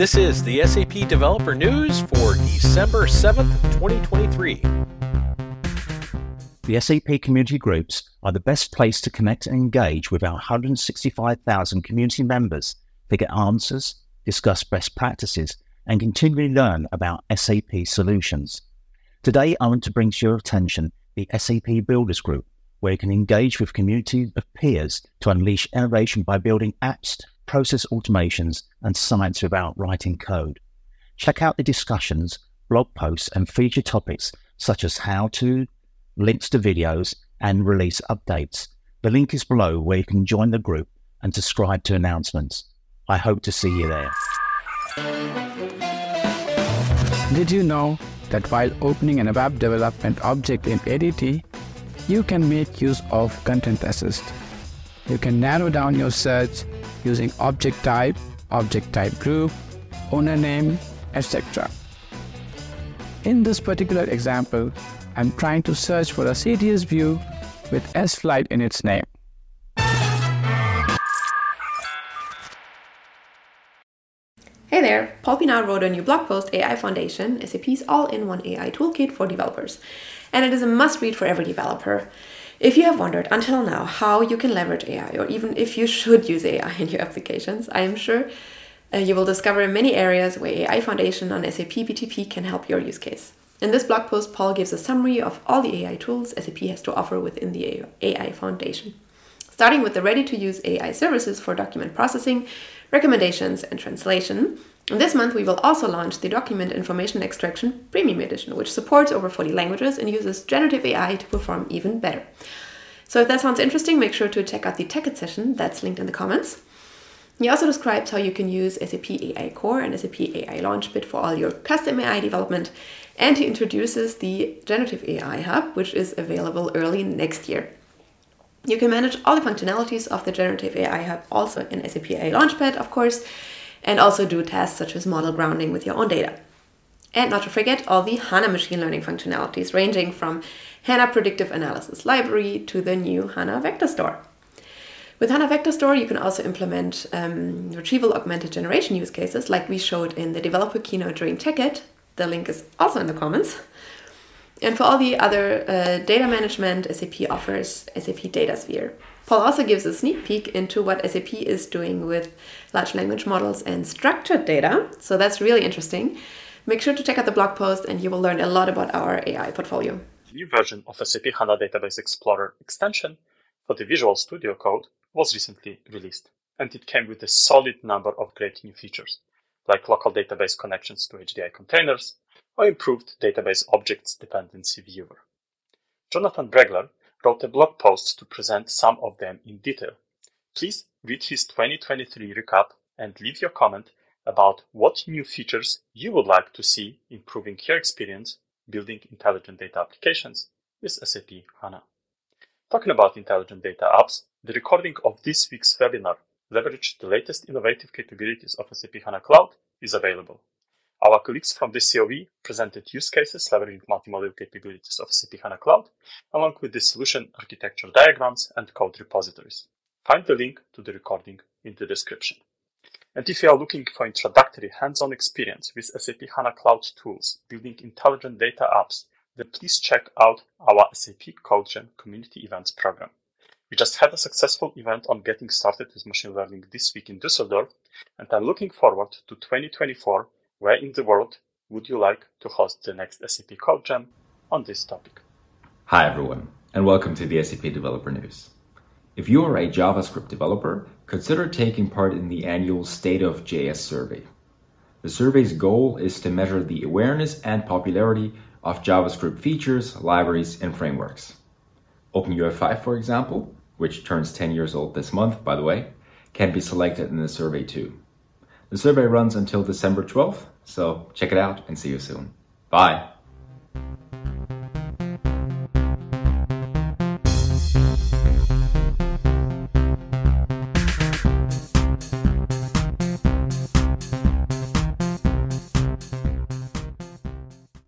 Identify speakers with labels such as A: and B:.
A: This is the SAP Developer News for December 7th, 2023.
B: The SAP community groups are the best place to connect and engage with our 165,000 community members to get answers, discuss best practices, and continually learn about SAP solutions. Today, I want to bring to your attention the SAP Builders Group, where you can engage with community of peers to unleash innovation by building apps process automations, and science without writing code. Check out the discussions, blog posts, and feature topics such as how to, links to videos, and release updates. The link is below where you can join the group and subscribe to announcements. I hope to see you there.
C: Did you know that while opening an ABAP development object in ADT, you can make use of Content Assist? You can narrow down your search using object type, object type group, owner name, etc. In this particular example, I'm trying to search for a CDS view with S-Flight in its name.
D: Hey there, Paul Pinard wrote a new blog post, AI Foundation, SAP's all-in-one AI toolkit for developers. And it is a must-read for every developer. If you have wondered until now how you can leverage AI, or even if you should use AI in your applications, I am sure uh, you will discover many areas where AI Foundation on SAP BTP can help your use case. In this blog post, Paul gives a summary of all the AI tools SAP has to offer within the AI Foundation, starting with the ready to use AI services for document processing, recommendations, and translation, this month, we will also launch the Document Information Extraction Premium Edition, which supports over 40 languages and uses generative AI to perform even better. So, if that sounds interesting, make sure to check out the TechEd session that's linked in the comments. He also describes how you can use SAP AI Core and SAP AI Launchpad for all your custom AI development, and he introduces the Generative AI Hub, which is available early next year. You can manage all the functionalities of the Generative AI Hub also in SAP AI Launchpad, of course, and also do tasks such as model grounding with your own data. And not to forget all the HANA machine learning functionalities, ranging from HANA Predictive Analysis Library to the new HANA Vector Store. With HANA Vector Store, you can also implement um, retrieval augmented generation use cases like we showed in the developer keynote during TechEd. The link is also in the comments. And for all the other uh, data management, SAP offers SAP DataSphere. Paul also gives a sneak peek into what SAP is doing with large language models and structured data. So that's really interesting. Make sure to check out the blog post and you will learn a lot about our AI portfolio.
E: The new version of SAP HANA Database Explorer extension for the Visual Studio Code was recently released, and it came with a solid number of great new features, like local database connections to HDI containers or improved database objects dependency viewer. Jonathan Bregler wrote a blog post to present some of them in detail. Please read his 2023 recap and leave your comment about what new features you would like to see improving your experience building intelligent data applications with SAP HANA. Talking about intelligent data apps, the recording of this week's webinar leveraged the latest innovative capabilities of SAP HANA Cloud is available. Our colleagues from the COE presented use cases leveraging multimodal capabilities of SAP HANA Cloud, along with the solution architecture diagrams and code repositories. Find the link to the recording in the description. And if you are looking for introductory hands-on experience with SAP HANA Cloud tools building intelligent data apps, then please check out our SAP CodeJam community events program. We just had a successful event on getting started with machine learning this week in Düsseldorf, and I'm looking forward to 2024 where in the world would you like to host the next SAP Code Jam on this topic?
F: Hi everyone, and welcome to the SAP Developer News. If you are a JavaScript developer, consider taking part in the annual State of JS survey. The survey's goal is to measure the awareness and popularity of JavaScript features, libraries, and frameworks. OpenUI5, for example, which turns 10 years old this month, by the way, can be selected in the survey too. The survey runs until December 12th, so check it out and see you soon. Bye.